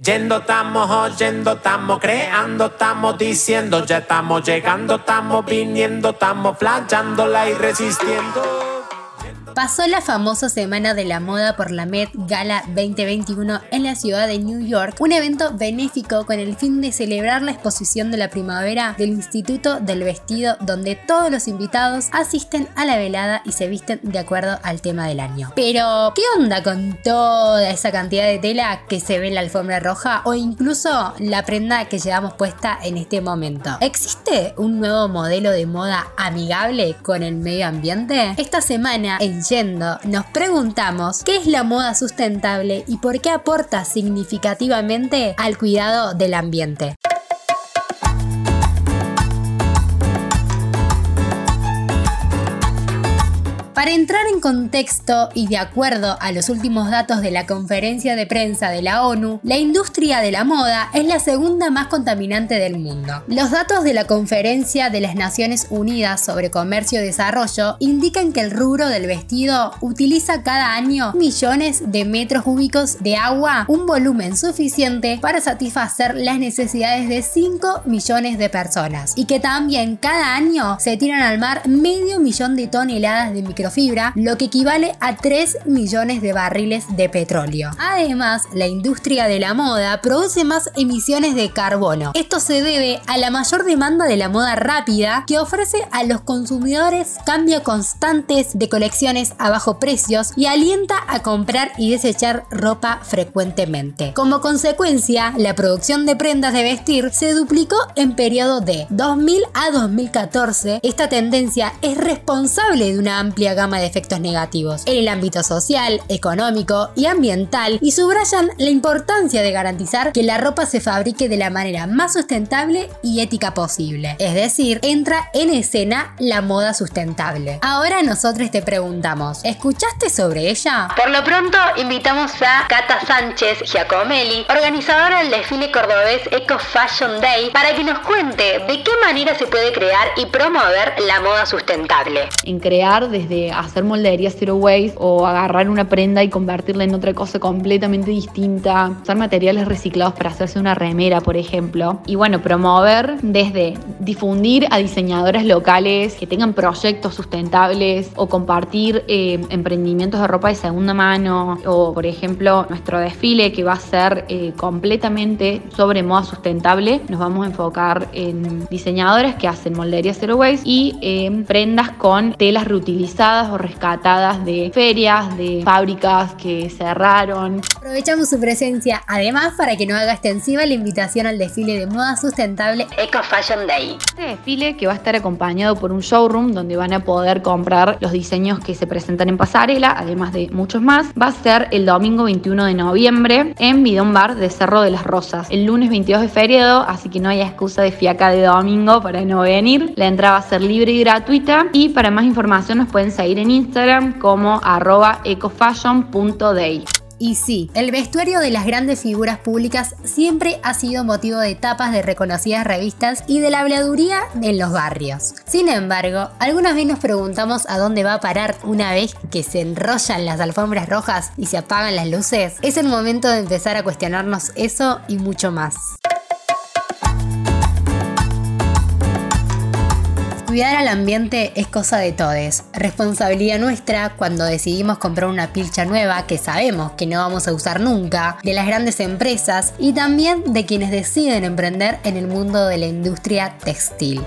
Yendo estamos, oyendo estamos, creando estamos, diciendo ya estamos llegando, estamos viniendo, estamos flanchándola y resistiendo. Pasó la famosa Semana de la Moda por la Met Gala 2021 en la ciudad de New York, un evento benéfico con el fin de celebrar la exposición de la primavera del Instituto del Vestido, donde todos los invitados asisten a la velada y se visten de acuerdo al tema del año. Pero, ¿qué onda con toda esa cantidad de tela que se ve en la alfombra roja o incluso la prenda que llevamos puesta en este momento? ¿Existe un nuevo modelo de moda amigable con el medio ambiente? Esta semana en nos preguntamos qué es la moda sustentable y por qué aporta significativamente al cuidado del ambiente. Para entrar en contexto y de acuerdo a los últimos datos de la conferencia de prensa de la ONU, la industria de la moda es la segunda más contaminante del mundo. Los datos de la conferencia de las Naciones Unidas sobre Comercio y Desarrollo indican que el rubro del vestido utiliza cada año millones de metros cúbicos de agua, un volumen suficiente para satisfacer las necesidades de 5 millones de personas, y que también cada año se tiran al mar medio millón de toneladas de micro fibra, lo que equivale a 3 millones de barriles de petróleo. Además, la industria de la moda produce más emisiones de carbono. Esto se debe a la mayor demanda de la moda rápida que ofrece a los consumidores cambios constantes de colecciones a bajo precios y alienta a comprar y desechar ropa frecuentemente. Como consecuencia, la producción de prendas de vestir se duplicó en periodo de 2000 a 2014. Esta tendencia es responsable de una amplia gama de efectos negativos en el ámbito social, económico y ambiental y subrayan la importancia de garantizar que la ropa se fabrique de la manera más sustentable y ética posible. Es decir, entra en escena la moda sustentable. Ahora nosotros te preguntamos, ¿escuchaste sobre ella? Por lo pronto invitamos a Cata Sánchez Giacomelli, organizadora del desfile cordobés Eco Fashion Day, para que nos cuente de qué manera se puede crear y promover la moda sustentable. En crear desde hacer moldería zero waste o agarrar una prenda y convertirla en otra cosa completamente distinta, usar materiales reciclados para hacerse una remera, por ejemplo. Y bueno, promover desde difundir a diseñadoras locales que tengan proyectos sustentables o compartir eh, emprendimientos de ropa de segunda mano o, por ejemplo, nuestro desfile que va a ser eh, completamente sobre moda sustentable. Nos vamos a enfocar en diseñadoras que hacen moldería zero waste y en prendas con telas reutilizadas o rescatadas de ferias, de fábricas que cerraron. Aprovechamos su presencia además para que nos haga extensiva la invitación al desfile de moda sustentable Eco Fashion Day. Este desfile que va a estar acompañado por un showroom donde van a poder comprar los diseños que se presentan en pasarela, además de muchos más, va a ser el domingo 21 de noviembre en Bidón Bar de Cerro de las Rosas. El lunes 22 de feriado, así que no hay excusa de fiaca de domingo para no venir. La entrada va a ser libre y gratuita y para más información nos pueden seguir en Instagram como arroba ecofashion.day. Y sí, el vestuario de las grandes figuras públicas siempre ha sido motivo de tapas de reconocidas revistas y de la habladuría en los barrios. Sin embargo, algunas veces nos preguntamos a dónde va a parar una vez que se enrollan las alfombras rojas y se apagan las luces. Es el momento de empezar a cuestionarnos eso y mucho más. Cuidar al ambiente es cosa de todos. Responsabilidad nuestra cuando decidimos comprar una pilcha nueva que sabemos que no vamos a usar nunca, de las grandes empresas y también de quienes deciden emprender en el mundo de la industria textil.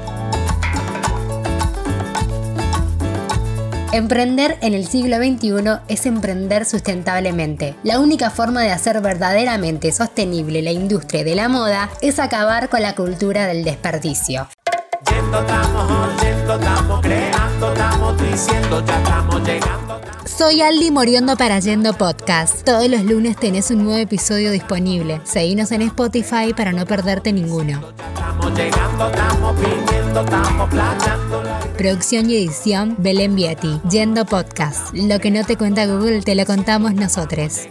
Emprender en el siglo XXI es emprender sustentablemente. La única forma de hacer verdaderamente sostenible la industria de la moda es acabar con la cultura del desperdicio. Soy Aldi Moriondo para Yendo Podcast. Todos los lunes tenés un nuevo episodio disponible. Seguinos en Spotify para no perderte ninguno. Producción y edición Belén Vieti. Yendo Podcast. Lo que no te cuenta Google te lo contamos nosotros.